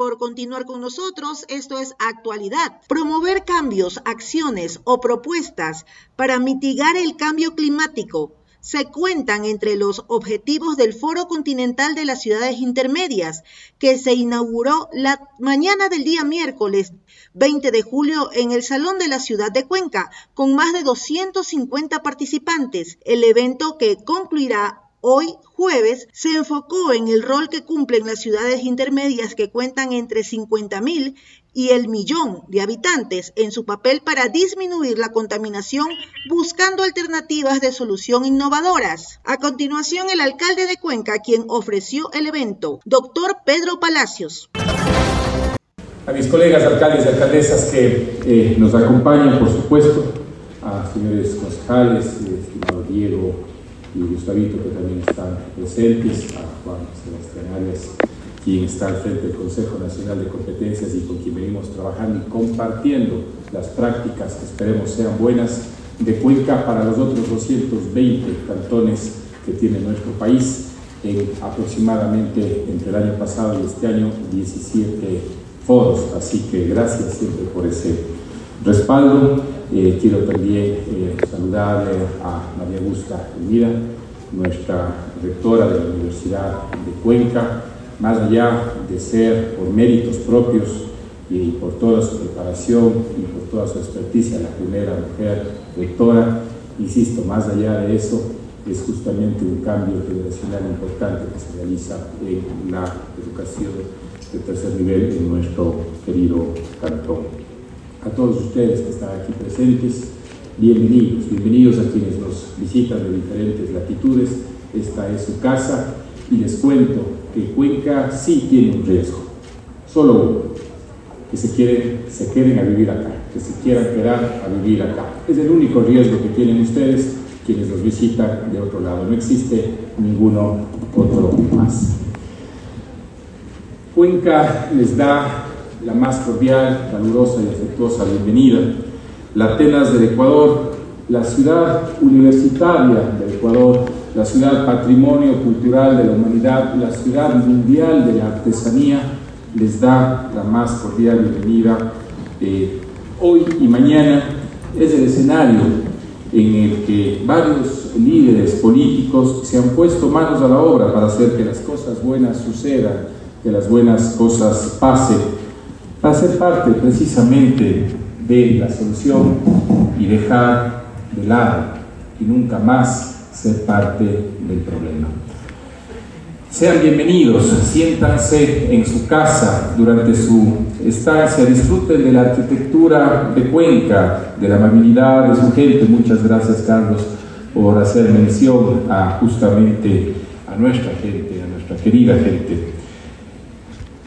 Por continuar con nosotros. Esto es actualidad. Promover cambios, acciones o propuestas para mitigar el cambio climático se cuentan entre los objetivos del Foro Continental de las Ciudades Intermedias, que se inauguró la mañana del día miércoles 20 de julio en el Salón de la Ciudad de Cuenca, con más de 250 participantes. El evento que concluirá Hoy, jueves, se enfocó en el rol que cumplen las ciudades intermedias que cuentan entre 50.000 y el millón de habitantes en su papel para disminuir la contaminación buscando alternativas de solución innovadoras. A continuación, el alcalde de Cuenca, quien ofreció el evento, doctor Pedro Palacios. A mis colegas alcaldes y alcaldesas que eh, nos acompañan, por supuesto, a señores concejales, eh, estimado Diego y Gustavito, que también están presentes, a Juan Sebastián Arias quien está al frente del Consejo Nacional de Competencias y con quien venimos trabajando y compartiendo las prácticas que esperemos sean buenas de Cuenca para los otros 220 cantones que tiene nuestro país en aproximadamente entre el año pasado y este año 17 foros. Así que gracias siempre por ese respaldo. Eh, quiero también eh, saludarle a María Augusta Elvira, nuestra rectora de la Universidad de Cuenca, más allá de ser por méritos propios y por toda su preparación y por toda su experticia la primera mujer rectora, insisto, más allá de eso, es justamente un cambio generacional importante que se realiza en la educación de tercer nivel en nuestro querido cantón. A todos ustedes que están aquí presentes, bienvenidos, bienvenidos a quienes nos visitan de diferentes latitudes. Esta es su casa y les cuento que Cuenca sí tiene un riesgo, solo uno, que se, quieren, se queden a vivir acá, que se quieran quedar a vivir acá. Es el único riesgo que tienen ustedes quienes los visitan de otro lado, no existe ninguno otro más. Cuenca les da la más cordial, calurosa y afectuosa bienvenida. La Atenas del Ecuador, la ciudad universitaria del Ecuador, la ciudad patrimonio cultural de la humanidad, la ciudad mundial de la artesanía, les da la más cordial bienvenida. Eh, hoy y mañana es el escenario en el que varios líderes políticos se han puesto manos a la obra para hacer que las cosas buenas sucedan, que las buenas cosas pasen, para ser parte precisamente de la solución y dejar de lado y nunca más ser parte del problema. Sean bienvenidos, siéntanse en su casa durante su estancia, disfruten de la arquitectura de Cuenca, de la amabilidad de su gente. Muchas gracias, Carlos, por hacer mención a justamente a nuestra gente, a nuestra querida gente.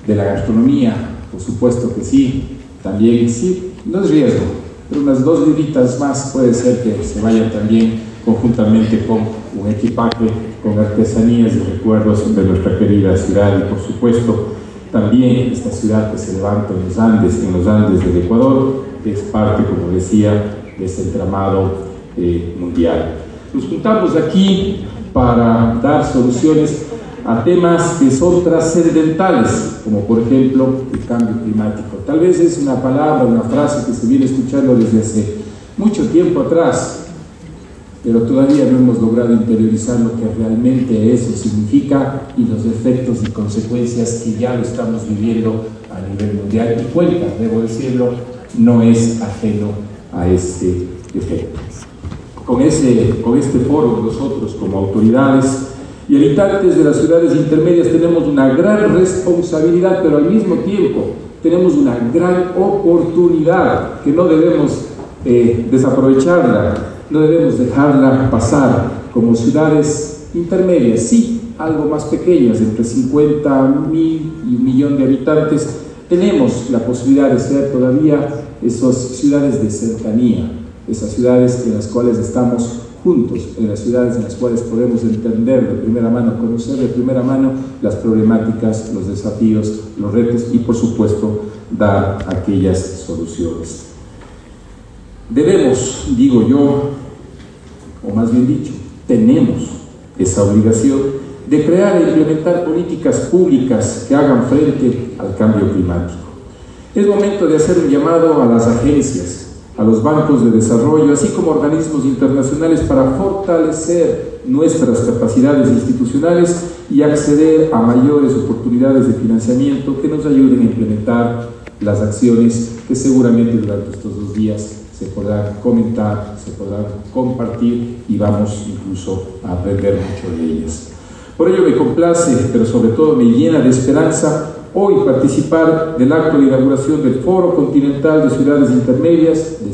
De la gastronomía, por supuesto que sí, también sí, no es riesgo, pero unas dos viditas más puede ser que se vayan también conjuntamente con un equipaje con artesanías y recuerdos de nuestra querida ciudad y por supuesto también esta ciudad que se levanta en los Andes, en los Andes del Ecuador, que es parte, como decía, de este entramado eh, mundial. Nos juntamos aquí para dar soluciones a temas que son trascendentales, como por ejemplo el cambio climático. Tal vez es una palabra, una frase que se viene escuchando desde hace mucho tiempo atrás, pero todavía no hemos logrado interiorizar lo que realmente eso significa y los efectos y consecuencias que ya lo estamos viviendo a nivel mundial. Y Cuenca, debo decirlo, no es ajeno a este efecto. Con, ese, con este foro nosotros como autoridades y habitantes de las ciudades intermedias tenemos una gran responsabilidad, pero al mismo tiempo tenemos una gran oportunidad que no debemos eh, desaprovecharla no debemos dejarla pasar como ciudades intermedias, sí, algo más pequeñas, entre 50 mil y un millón de habitantes, tenemos la posibilidad de ser todavía esas ciudades de cercanía, esas ciudades en las cuales estamos juntos, en las ciudades en las cuales podemos entender de primera mano, conocer de primera mano las problemáticas, los desafíos, los retos y por supuesto dar aquellas soluciones. Debemos, digo yo, o más bien dicho, tenemos esa obligación de crear e implementar políticas públicas que hagan frente al cambio climático. Es momento de hacer un llamado a las agencias, a los bancos de desarrollo, así como organismos internacionales para fortalecer nuestras capacidades institucionales y acceder a mayores oportunidades de financiamiento que nos ayuden a implementar las acciones que seguramente durante estos dos días se podrán comentar, se podrán compartir y vamos incluso a aprender mucho de ellas. Por ello me complace, pero sobre todo me llena de esperanza hoy participar del acto de inauguración del Foro Continental de Ciudades Intermedias de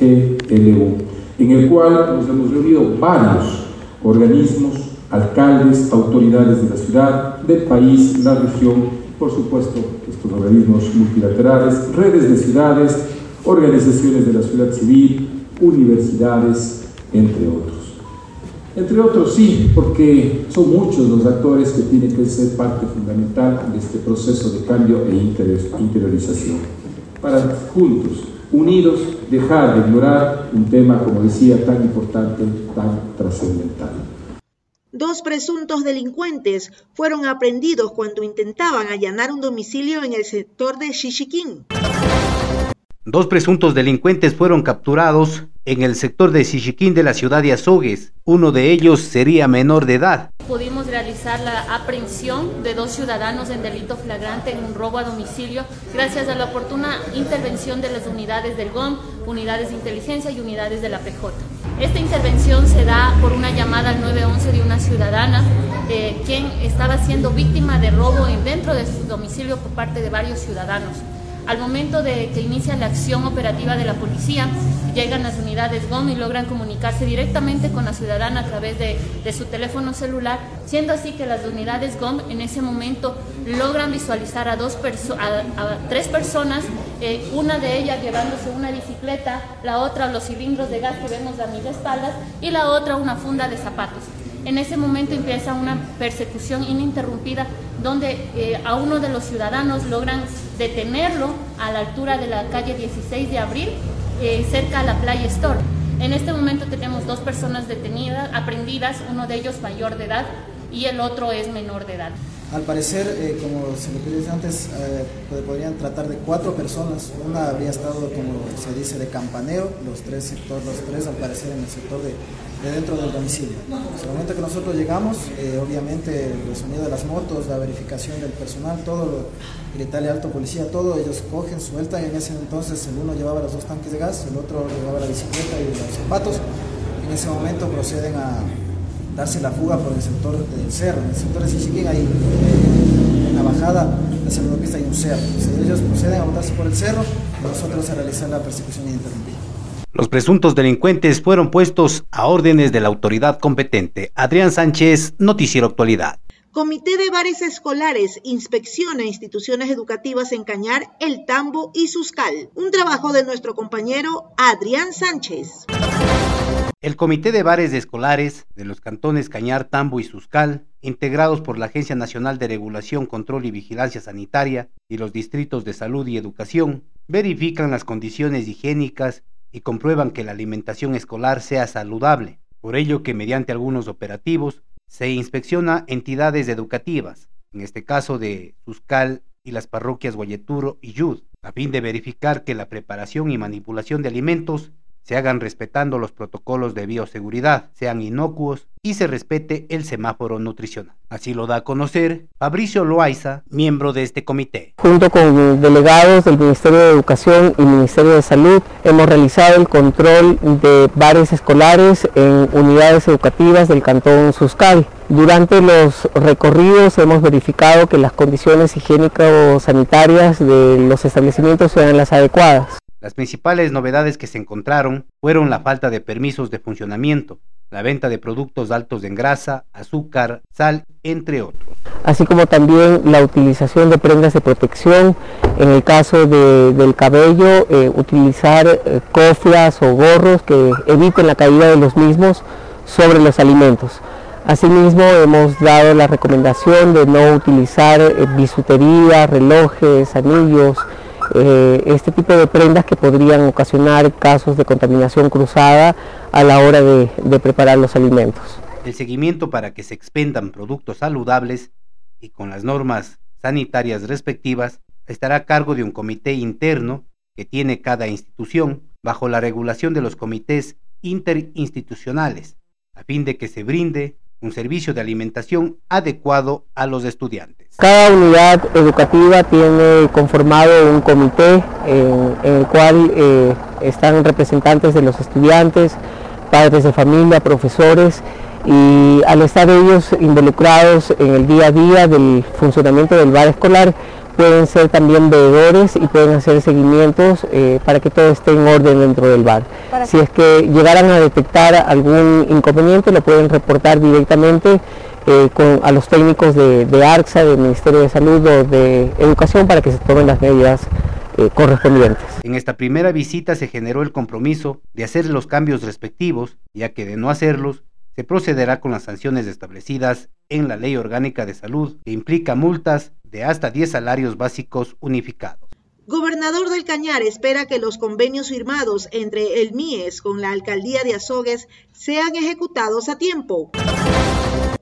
CGLU, en el cual nos hemos reunido varios organismos, alcaldes, autoridades de la ciudad, del país, la región, por supuesto estos organismos multilaterales, redes de ciudades, organizaciones de la ciudad civil, universidades, entre otros. Entre otros, sí, porque son muchos los actores que tienen que ser parte fundamental de este proceso de cambio e interiorización, para juntos, unidos, dejar de ignorar un tema, como decía, tan importante, tan trascendental. Dos presuntos delincuentes fueron aprendidos cuando intentaban allanar un domicilio en el sector de Xixiquín. Dos presuntos delincuentes fueron capturados en el sector de Sichiquín de la ciudad de Azogues. Uno de ellos sería menor de edad. Pudimos realizar la aprehensión de dos ciudadanos en delito flagrante en un robo a domicilio gracias a la oportuna intervención de las unidades del GOM, unidades de inteligencia y unidades de la PJ. Esta intervención se da por una llamada al 911 de una ciudadana eh, quien estaba siendo víctima de robo dentro de su domicilio por parte de varios ciudadanos. Al momento de que inicia la acción operativa de la policía, llegan las unidades GOM y logran comunicarse directamente con la ciudadana a través de, su teléfono celular, siendo así que las unidades GOM en ese momento logran visualizar a, dos a, tres personas, eh, una de ellas llevándose una bicicleta, la otra los cilindros de gas que vemos a mis espaldas y la otra una funda de zapatos. En ese momento empieza una persecución ininterrumpida donde eh, a uno de los ciudadanos logran detenerlo a la altura de la calle 16 de abril, eh, cerca a la Playa Store. En este momento tenemos dos personas detenidas, aprendidas, uno de ellos mayor de edad y el otro es menor de edad. Al parecer, eh, como se lo pidió antes, eh, podrían tratar de cuatro personas. Una habría estado, como se dice, de campanero, los tres, sector, los tres al parecer en el sector de, dentro del domicilio. En el momento que nosotros llegamos, eh, obviamente el sonido de las motos, la verificación del personal, todo, gritarle alto policía, todo, ellos cogen, sueltan. En ese entonces el uno llevaba los dos tanques de gas, el otro llevaba la bicicleta y los zapatos. En ese momento proceden a darse la fuga por el sector del cerro. En el sector de Sichiquín hay eh, una bajada hacia la hay un cerro. ellos proceden a botarse por el cerro y nosotros a realizar la persecución ininterrumpida. Los presuntos delincuentes fueron puestos a órdenes de la autoridad competente. Adrián Sánchez, Noticiero Actualidad. Comité de Bares Escolares inspecciona instituciones educativas en Cañar, El Tambo y Suscal. Un trabajo de nuestro compañero Adrián Sánchez. El Comité de Bares Escolares de los cantones Cañar, Tambo y Suscal, integrados por la Agencia Nacional de Regulación, Control y Vigilancia Sanitaria y los distritos de salud y educación, verifican las condiciones higiénicas y comprueban que la alimentación escolar sea saludable. Por ello que mediante algunos operativos se inspecciona entidades educativas, en este caso de Suscal y las parroquias Guayeturo y Yud, a fin de verificar que la preparación y manipulación de alimentos se hagan respetando los protocolos de bioseguridad, sean inocuos y se respete el semáforo nutricional. Así lo da a conocer Fabricio Loaiza, miembro de este comité. Junto con delegados del Ministerio de Educación y Ministerio de Salud, hemos realizado el control de bares escolares en unidades educativas del Cantón Suscal. Durante los recorridos hemos verificado que las condiciones higiénicas sanitarias de los establecimientos sean las adecuadas. Las principales novedades que se encontraron fueron la falta de permisos de funcionamiento, la venta de productos altos en grasa, azúcar, sal, entre otros. Así como también la utilización de prendas de protección, en el caso del cabello, eh, utilizar eh, o gorros que eviten la caída de los mismos sobre los alimentos. Asimismo, hemos dado la recomendación de no utilizar eh, bisutería, relojes, anillos, eh, este tipo de prendas que podrían ocasionar casos de contaminación cruzada a la hora de, preparar los alimentos. El seguimiento para que se expendan productos saludables y con las normas sanitarias respectivas estará a cargo de un comité interno que tiene cada institución bajo la regulación de los comités interinstitucionales, a fin de que se brinde un servicio de alimentación adecuado a los estudiantes. Cada unidad educativa tiene conformado un comité en, el cual eh, están representantes de los estudiantes, padres de familia, profesores y al estar ellos involucrados en el día a día del funcionamiento del bar escolar, pueden ser también veedores y pueden hacer seguimientos eh, para que todo esté en orden dentro del bar. Si es que llegaran a detectar algún inconveniente, lo pueden reportar directamente eh, a los técnicos de, de, ARCSA, del Ministerio de Salud o de Educación para que se tomen las medidas eh, correspondientes. En esta primera visita se generó el compromiso de hacer los cambios respectivos, ya que de no hacerlos, se procederá con las sanciones establecidas en la Ley Orgánica de Salud, que implica multas de hasta 10 salarios básicos unificados. Gobernador del Cañar espera que los convenios firmados entre el MIES con la Alcaldía de Azogues sean ejecutados a tiempo.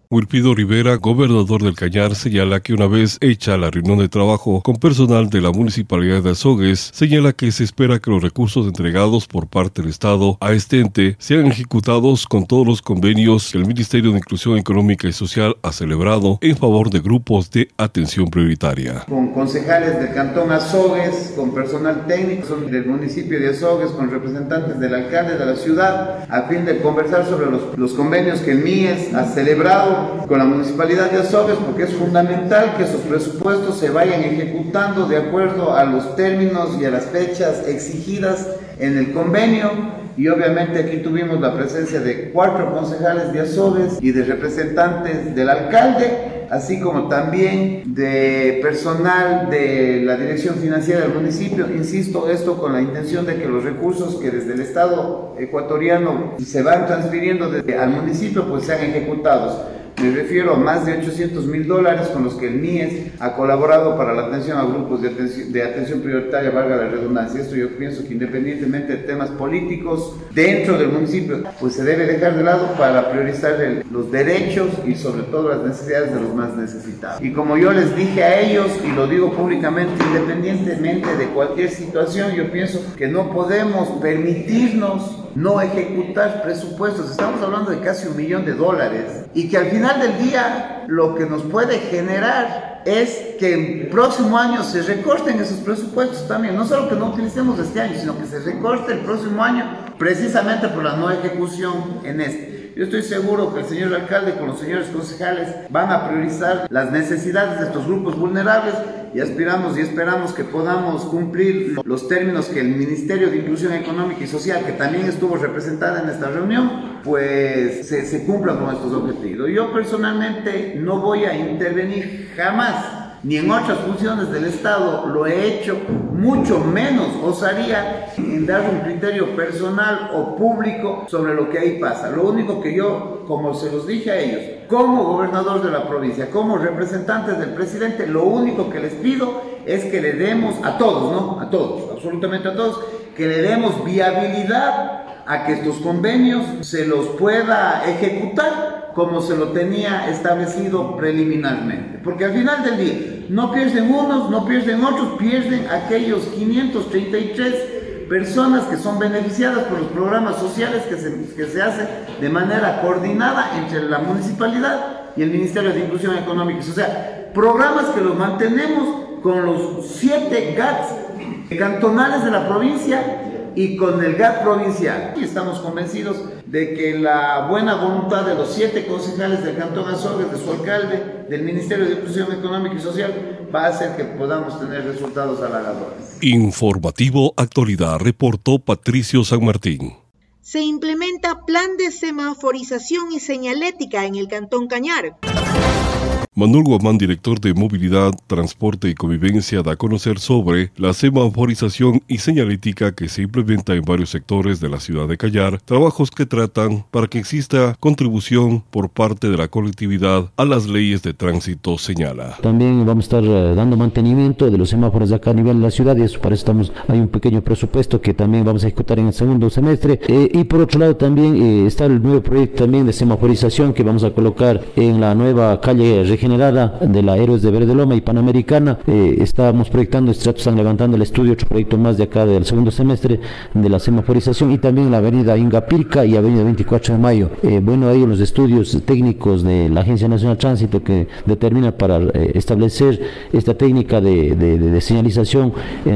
Wilpido Rivera, gobernador del Cañar, señala que una vez hecha la reunión de trabajo con personal de la Municipalidad de Azogues, señala que se espera que los recursos entregados por parte del Estado a este ente sean ejecutados con todos los convenios que el Ministerio de Inclusión Económica y Social ha celebrado en favor de grupos de atención prioritaria. Con concejales del Cantón Azogues, con personal técnico del municipio de Azogues, con representantes del alcalde de la ciudad, a fin de conversar sobre los, los convenios que el MIES ha celebrado con la Municipalidad de Azogues porque es fundamental que sus presupuestos se vayan ejecutando de acuerdo a los términos y a las fechas exigidas en el convenio y obviamente aquí tuvimos la presencia de cuatro concejales de Azogues y de representantes del alcalde, así como también de personal de la dirección financiera del municipio. Insisto, esto con la intención de que los recursos que desde el Estado ecuatoriano se van transfiriendo desde, al municipio pues sean ejecutados. Me refiero a más de 800 mil dólares con los que el MIES ha colaborado para la atención a grupos de atención, de atención prioritaria, valga la redundancia. Esto yo pienso que independientemente de temas políticos dentro del municipio, pues se debe dejar de lado para priorizar los derechos y sobre todo las necesidades de los más necesitados. Y como yo les dije a ellos, y lo digo públicamente, independientemente de cualquier situación, yo pienso que no podemos permitirnos no ejecutar presupuestos. Estamos hablando de casi un millón de dólares y que al final del día lo que nos puede generar es que el próximo año se recorten esos presupuestos también. No solo que no utilicemos este año, sino que se recorte el próximo año precisamente por la no ejecución en este. Yo estoy seguro que el señor alcalde con los señores concejales van a priorizar las necesidades de estos grupos vulnerables y aspiramos y esperamos que podamos cumplir los términos que el Ministerio de Inclusión Económica y Social, que también estuvo representada en esta reunión, pues se, se cumplan con estos objetivos. Yo personalmente no voy a intervenir jamás ni en otras funciones del Estado lo he hecho, mucho menos osaría en dar un criterio personal o público sobre lo que ahí pasa. Lo único que yo, como se los dije a ellos, como gobernador de la provincia, como representantes del presidente, lo único que les pido es que le demos a todos, ¿no? A todos, absolutamente a todos, que le demos viabilidad a que estos convenios se los pueda ejecutar como se lo tenía establecido preliminarmente. Porque al final del día, no pierden unos, no pierden otros, pierden aquellos 533 personas que son beneficiadas por los programas sociales que se, que se hacen de manera coordinada entre la municipalidad y el Ministerio de Inclusión Económica. O sea, programas que los mantenemos con los siete GATS cantonales de la provincia y con el GAT provincial. Y estamos convencidos de que la buena voluntad de los siete concejales del Cantón Azogues, de su alcalde, del Ministerio de Inclusión Económica y Social, va a hacer que podamos tener resultados halagadores. Informativo Actualidad, reportó Patricio San Martín. Se implementa plan de semaforización y señalética en el Cantón Cañar. Manuel Guamán, director de Movilidad, Transporte y Convivencia, da a conocer sobre la semaforización y señalética que se implementa en varios sectores de la ciudad de Callar, trabajos que tratan para que exista contribución por parte de la colectividad a las leyes de tránsito, señala. También vamos a estar eh, dando mantenimiento de los semáforos de acá a nivel de la ciudad y eso para eso estamos, hay un pequeño presupuesto que también vamos a ejecutar en el segundo semestre. Eh, y por otro lado también eh, está el nuevo proyecto también de semaforización que vamos a colocar en la nueva calle regenerada de la Héroes de Verde Loma y Panamericana. Eh, estamos proyectando, están levantando el estudio, otro proyecto más de acá del segundo semestre de la semaforización y también la avenida Ingapirca y avenida 24 de Mayo. Eh, bueno, ahí los estudios técnicos de la Agencia Nacional de Tránsito que determina para eh, establecer esta técnica de, señalización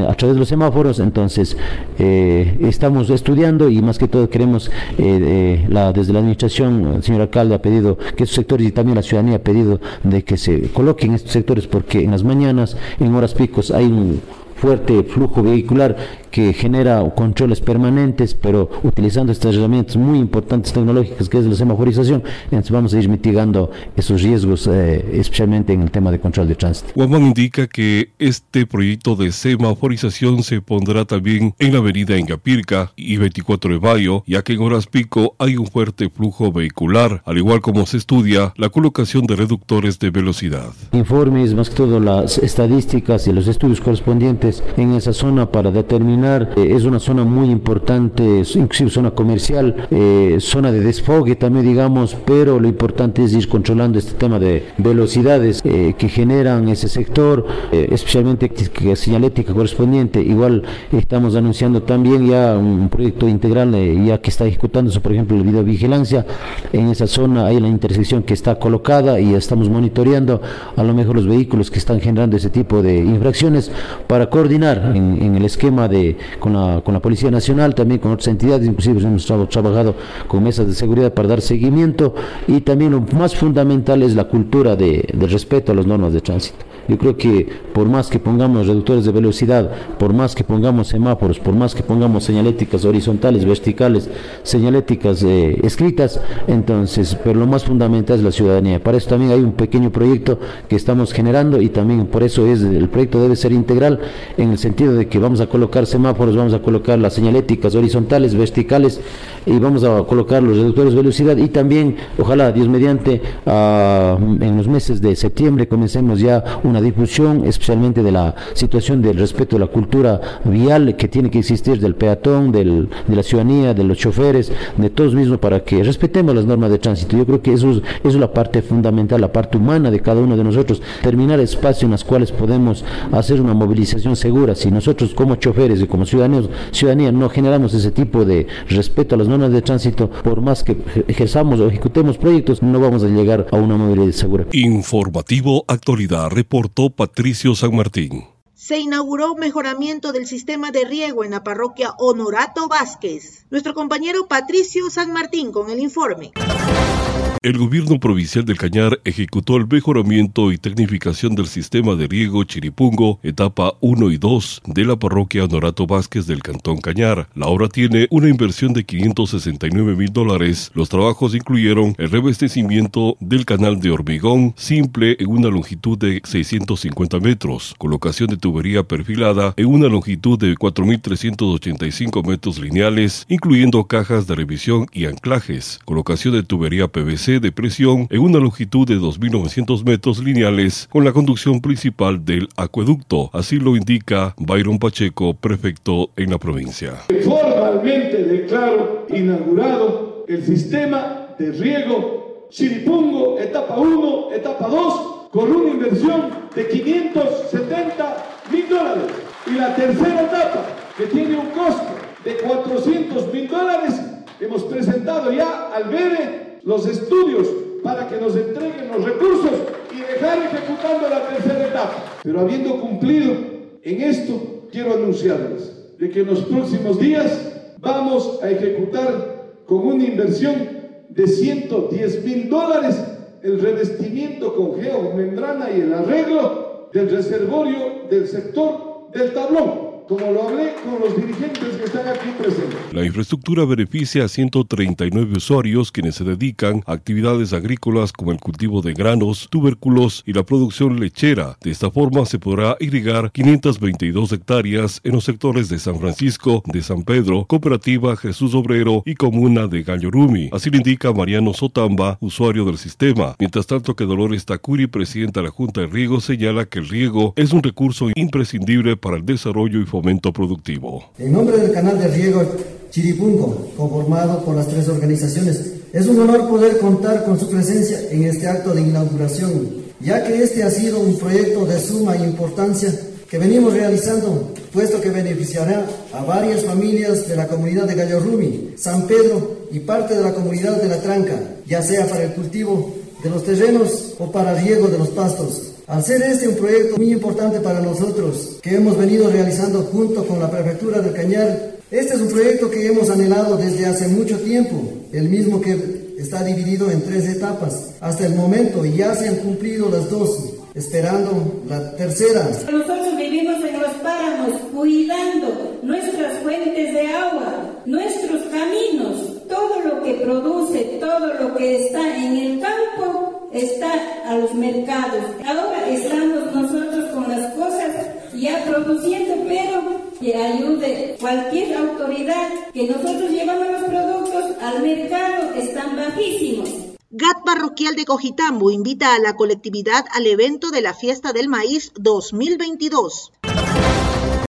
a través de los semáforos. Entonces, estamos estudiando y más que todo queremos, la, desde la administración, el señor alcalde ha pedido que estos sectores y también la ciudadanía ha pedido de que se coloquen estos sectores porque en las mañanas, en horas picos, hay un fuerte flujo vehicular que genera controles permanentes, pero utilizando estas herramientas muy importantes tecnológicas que es la semaforización, entonces vamos a ir mitigando esos riesgos, eh, especialmente en el tema de control de tránsito. Guamán indica que este proyecto de semaforización se pondrá también en la avenida Engapirca y 24 de Mayo, ya que en horas pico hay un fuerte flujo vehicular, al igual como se estudia la colocación de reductores de velocidad. Informes, más que todo las estadísticas y los estudios correspondientes en esa zona para determinar eh, es una zona muy importante, inclusive zona comercial, eh, zona de desfogue también digamos, pero lo importante es ir controlando este tema de velocidades eh, que generan ese sector, especialmente señalética correspondiente. Igual estamos anunciando también ya un proyecto integral ya que está ejecutándose, por ejemplo, el videovigilancia. En esa zona hay la intersección que está colocada y estamos monitoreando a lo mejor los vehículos que están generando ese tipo de infracciones para coordinar en el esquema de con, la, con la Policía Nacional, también con otras entidades, inclusive hemos trabajado con mesas de seguridad para dar seguimiento y también lo más fundamental es la cultura de, de respeto a las normas de tránsito. Yo creo que por más que pongamos reductores de velocidad, por más que pongamos semáforos, por más que pongamos señaléticas horizontales, verticales, señaléticas eh, escritas, entonces, pero lo más fundamental es la ciudadanía. Para eso también hay un pequeño proyecto que estamos generando y también por eso es el proyecto debe ser integral en el sentido de que vamos a colocar semáforos, vamos a colocar las señaléticas horizontales, verticales y vamos a colocar los reductores de velocidad y también, ojalá Dios mediante, ah, en los meses de septiembre comencemos ya una difusión, especialmente de la situación del respeto de la cultura vial que tiene que existir del peatón, del, de la ciudadanía, de los choferes, de todos mismos, para que respetemos las normas de tránsito. Yo creo que eso es, es la parte fundamental, la parte humana de cada uno de nosotros, terminar espacios en los cuales podemos hacer una movilización segura. Si nosotros como choferes y como ciudadanos, ciudadanía no generamos ese tipo de respeto a las normas de tránsito, por más que ejerzamos o ejecutemos proyectos, no vamos a llegar a una movilidad segura. Informativo Actualidad Report Patricio San Martín. Se inauguró mejoramiento del sistema de riego en la parroquia Honorato Vázquez. Nuestro compañero Patricio San Martín con el informe. El gobierno provincial del Cañar ejecutó el mejoramiento y tecnificación del sistema de riego Chiripungo, etapa 1 y 2 de la parroquia Honorato Vázquez del Cantón Cañar. La obra tiene una inversión de 569 mil dólares. Los trabajos incluyeron el revestecimiento del canal de hormigón simple en una longitud de 650 metros, colocación de tubería perfilada en una longitud de 4.385 metros lineales, incluyendo cajas de revisión y anclajes, colocación de tubería PVC de presión en una longitud de 2.900 metros lineales con la conducción principal del acueducto. Así lo indica Byron Pacheco, prefecto en la provincia. Formalmente declaro inaugurado el sistema de riego Chiripungo, etapa 1, etapa 2, con una inversión de 570 mil dólares. Y la tercera etapa, que tiene un costo de 400 mil dólares, hemos presentado ya al BEDE los estudios para que nos entreguen los recursos y dejar ejecutando la tercera etapa. Pero habiendo cumplido en esto, quiero anunciarles de que en los próximos días vamos a ejecutar con una inversión de 110 mil dólares el revestimiento con geomembrana y el arreglo del reservorio del sector del tablón como lo hablé con los dirigentes que están aquí presentes. La infraestructura beneficia a 139 usuarios quienes se dedican a actividades agrícolas como el cultivo de granos, tubérculos y la producción lechera. De esta forma se podrá irrigar 522 hectáreas en los sectores de San Francisco, de San Pedro, Cooperativa Jesús Obrero y Comuna de Gallorumi. Así lo indica Mariano Sotamba, usuario del sistema. Mientras tanto que Dolores Takuri, presidenta de la Junta de Riego, señala que el riego es un recurso imprescindible para el desarrollo y fomento En nombre del canal de riego Chiripungo, conformado por las tres organizaciones, es un honor poder contar con su presencia en este acto de inauguración, ya que este ha sido un proyecto de suma importancia que venimos realizando, puesto que beneficiará a varias familias de la comunidad de Gallorrumi, San Pedro y parte de la comunidad de La Tranca, ya sea para el cultivo de los terrenos o para riego de los pastos. Al ser este un proyecto muy importante para nosotros, que hemos venido realizando junto con la Prefectura del Cañar, este es un proyecto que hemos anhelado desde hace mucho tiempo, el mismo que está dividido en tres etapas. Hasta el momento ya se han cumplido las dos, esperando la tercera. Nosotros vivimos en los páramos, cuidando nuestras fuentes de agua, nuestros caminos, todo lo que produce, todo lo que está en el campo está a los mercados. Ahora estamos nosotros con las cosas ya produciendo, pero que ayude cualquier autoridad que nosotros llevamos los productos al mercado están bajísimos. GAT Parroquial de Cojitambo invita a la colectividad al evento de la Fiesta del Maíz 2022.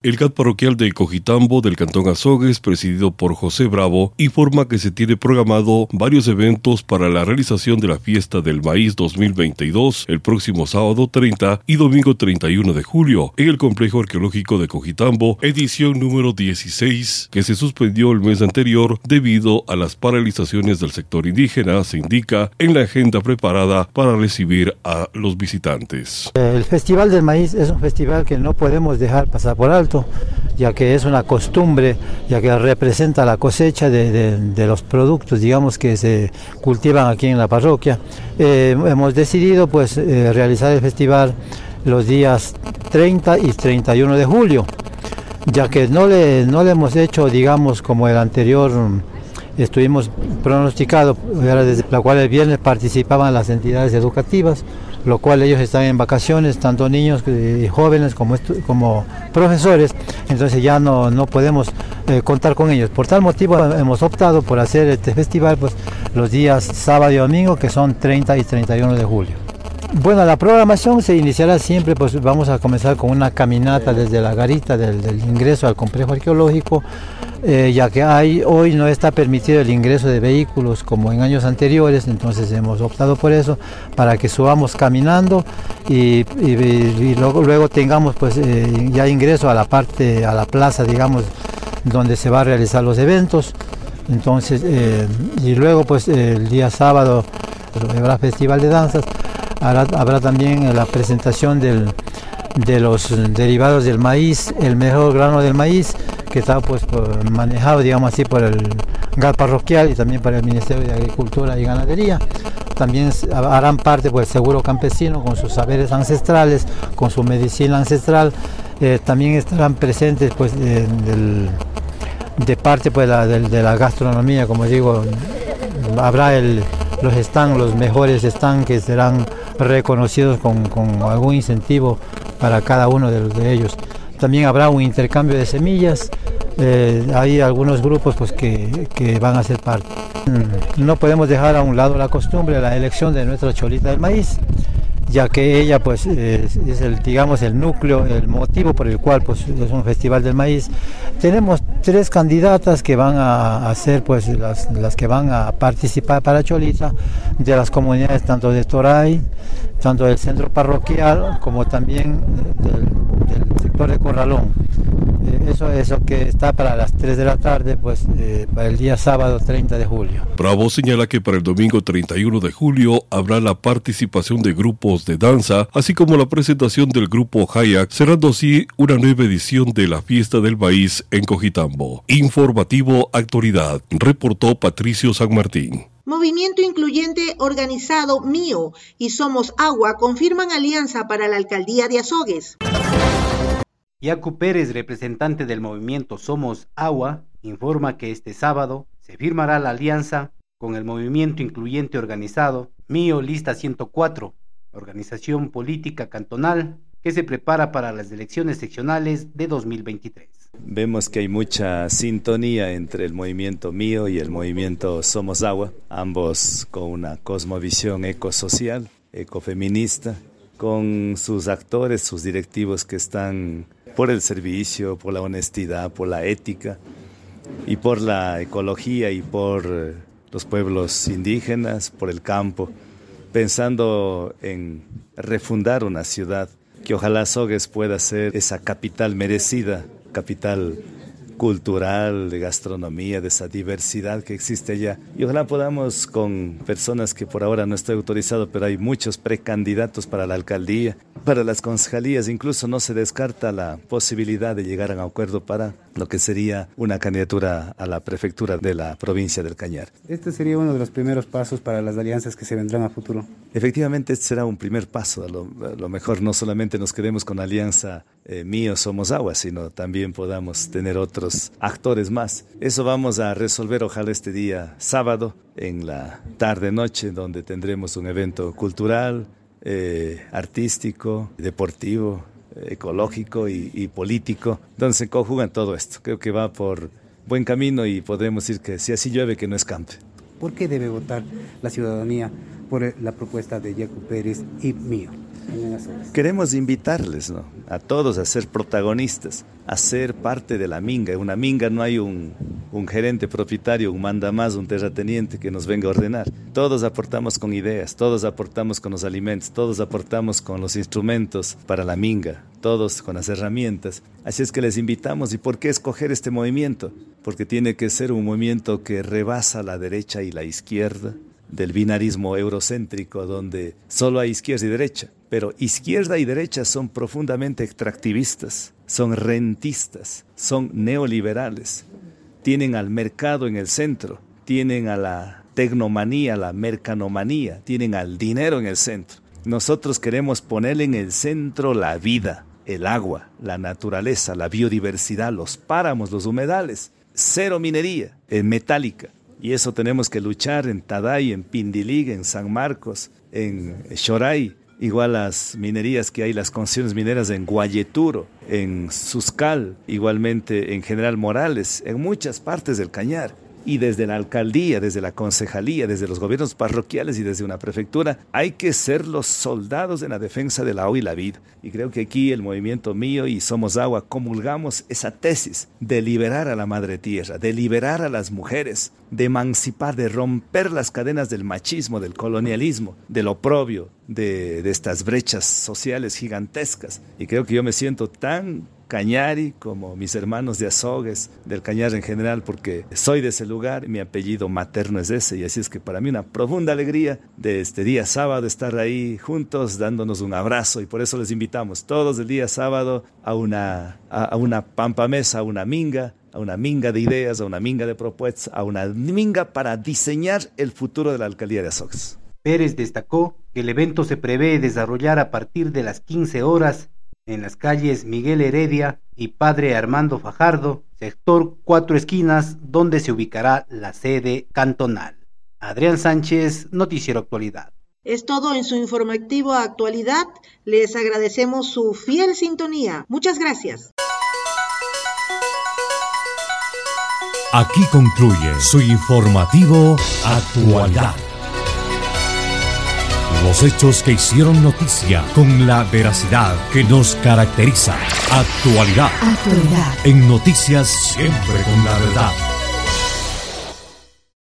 El CAT parroquial de Cojitambo del Cantón Azogues, presidido por José Bravo, informa que se tiene programado varios eventos para la realización de la fiesta del maíz 2022 el próximo sábado 30 y domingo 31 de julio en el complejo arqueológico de Cojitambo, edición número 16, que se suspendió el mes anterior debido a las paralizaciones del sector indígena, se indica en la agenda preparada para recibir a los visitantes. El Festival del Maíz es un festival que no podemos dejar pasar por alto ya que es una costumbre, ya que representa la cosecha de, los productos, digamos, que se cultivan aquí en la parroquia. Eh, hemos decidido pues eh, realizar el festival los días 30 y 31 de julio, ya que no le, no le hemos hecho, digamos, como el anterior estuvimos pronosticados, desde la cual el viernes participaban las entidades educativas, lo cual ellos están en vacaciones, tanto niños y jóvenes como, como profesores, entonces ya no, no podemos eh, contar con ellos. Por tal motivo hemos optado por hacer este festival pues, los días sábado y domingo, que son 30 y 31 de julio. Bueno, la programación se iniciará siempre, pues vamos a comenzar con una caminata desde la garita del ingreso al complejo arqueológico eh, ya que hay, hoy no está permitido el ingreso de vehículos como en años anteriores, entonces hemos optado por eso, para que subamos caminando y, luego, tengamos pues eh, ya ingreso a la parte, a la plaza, digamos, donde se va a realizar los eventos. Entonces, eh, y luego pues el día sábado habrá festival de danzas, habrá también la presentación del, de los derivados del maíz, el mejor grano del maíz, que está pues manejado, digamos así, por el GAT parroquial y también por el Ministerio de Agricultura y Ganadería. También harán parte pues seguro campesino con sus saberes ancestrales, con su medicina ancestral. Eh, también estarán presentes pues de, parte pues, de, la gastronomía, como digo, habrá el, los están, los mejores están que serán reconocidos con, con algún incentivo para cada uno de, ellos. También habrá un intercambio de semillas, eh, hay algunos grupos pues, que, que, van a ser parte. Mm, no podemos dejar a un lado la costumbre, la elección de nuestra cholita del maíz, ya que ella pues es, el digamos el núcleo, el motivo por el cual pues es un festival del maíz. Tenemos tres candidatas que van a, ser pues las, las, que van a participar para Cholita de las comunidades tanto de Toray, tanto del centro parroquial como también del, sector de Corralón. Eso, eso que está para las 3 de la tarde, pues eh, para el día sábado 30 de julio. Bravo señala que para el domingo 31 de julio habrá la participación de grupos de danza, así como la presentación del grupo Hayak, cerrando así una nueva edición de la Fiesta del Maíz en Cojitambo. Informativo Actualidad, reportó Patricio San Martín. Movimiento Incluyente Organizado Mío y Somos Agua confirman alianza para la alcaldía de Azogues. Yacu Pérez, representante del movimiento Somos Agua, informa que este sábado se firmará la alianza con el movimiento incluyente organizado Mío Lista 104, organización política cantonal que se prepara para las elecciones seccionales de 2023. Vemos que hay mucha sintonía entre el movimiento mío y el movimiento Somos Agua, ambos con una cosmovisión ecosocial, ecofeminista, con sus actores, sus directivos que están por el servicio, por la honestidad, por la ética y por la ecología y por los pueblos indígenas, por el campo, pensando en refundar una ciudad que ojalá Sogues pueda ser esa capital merecida, capital cultural, de gastronomía, de esa diversidad que existe allá. Y ojalá podamos con personas que por ahora no estoy autorizado, pero hay muchos precandidatos para la alcaldía, para las concejalías, incluso no se descarta la posibilidad de llegar a un acuerdo para lo que sería una candidatura a la prefectura de la provincia del Cañar. Este sería uno de los primeros pasos para las alianzas que se vendrán a futuro. Efectivamente, este será un primer paso. A lo, mejor no solamente nos quedemos con la alianza eh, Mío Somos Agua, sino también podamos tener otros actores más. Eso vamos a resolver ojalá este día sábado en la tarde-noche, donde tendremos un evento cultural, eh, artístico, deportivo, ecológico y, político, donde se conjugan todo esto. Creo que va por buen camino y podemos decir que si así llueve, que no escampe. ¿Por qué debe votar la ciudadanía por la propuesta de Yacu Pérez y mío? Queremos invitarles a todos a ser protagonistas, a ser parte de la minga. En una minga no hay un, un gerente propietario, un manda más, un terrateniente que nos venga a ordenar. Todos aportamos con ideas, todos aportamos con los alimentos, todos aportamos con los instrumentos para la minga, todos con las herramientas. Así es que les invitamos. ¿Y por qué escoger este movimiento? Porque tiene que ser un movimiento que rebasa la derecha y la izquierda del binarismo eurocéntrico donde solo hay izquierda y derecha. Pero izquierda y derecha son profundamente extractivistas, son rentistas, son neoliberales. Tienen al mercado en el centro, tienen a la tecnomanía, la mercanomanía, tienen al dinero en el centro. Nosotros queremos poner en el centro la vida, el agua, la naturaleza, la biodiversidad, los páramos, los humedales, cero minería, en metálica. Y eso tenemos que luchar en Taday, en Pindilig, en San Marcos, en Xoray, igual las minerías que hay, las concesiones mineras en Guayeturo, en Suscal, igualmente en General Morales, en muchas partes del Cañar y desde la alcaldía, desde la concejalía, desde los gobiernos parroquiales y desde una prefectura, hay que ser los soldados en la defensa del agua y la vida. Y creo que aquí el movimiento mío y Somos Agua comulgamos esa tesis de liberar a la madre tierra, de liberar a las mujeres, de emancipar, de romper las cadenas del machismo, del colonialismo, del oprobio, de, de estas brechas sociales gigantescas. Y creo que yo me siento tan Cañari, como mis hermanos de Azogues, del Cañar en general, porque soy de ese lugar, mi apellido materno es ese, y así es que para mí una profunda alegría de este día sábado estar ahí juntos, dándonos un abrazo, y por eso les invitamos todos el día sábado a una, a, una pampa mesa, a una minga, a una minga de ideas, a una minga de propuestas, a una minga para diseñar el futuro de la alcaldía de Azogues. Pérez destacó que el evento se prevé desarrollar a partir de las 15 horas en las calles Miguel Heredia y Padre Armando Fajardo, sector Cuatro Esquinas, donde se ubicará la sede cantonal. Adrián Sánchez, Noticiero Actualidad. Es todo en su informativo Actualidad. Les agradecemos su fiel sintonía. Muchas gracias. Aquí concluye su informativo Actualidad. Los hechos que hicieron noticia con la veracidad que nos caracteriza. Actualidad. Actualidad. En noticias siempre con la verdad.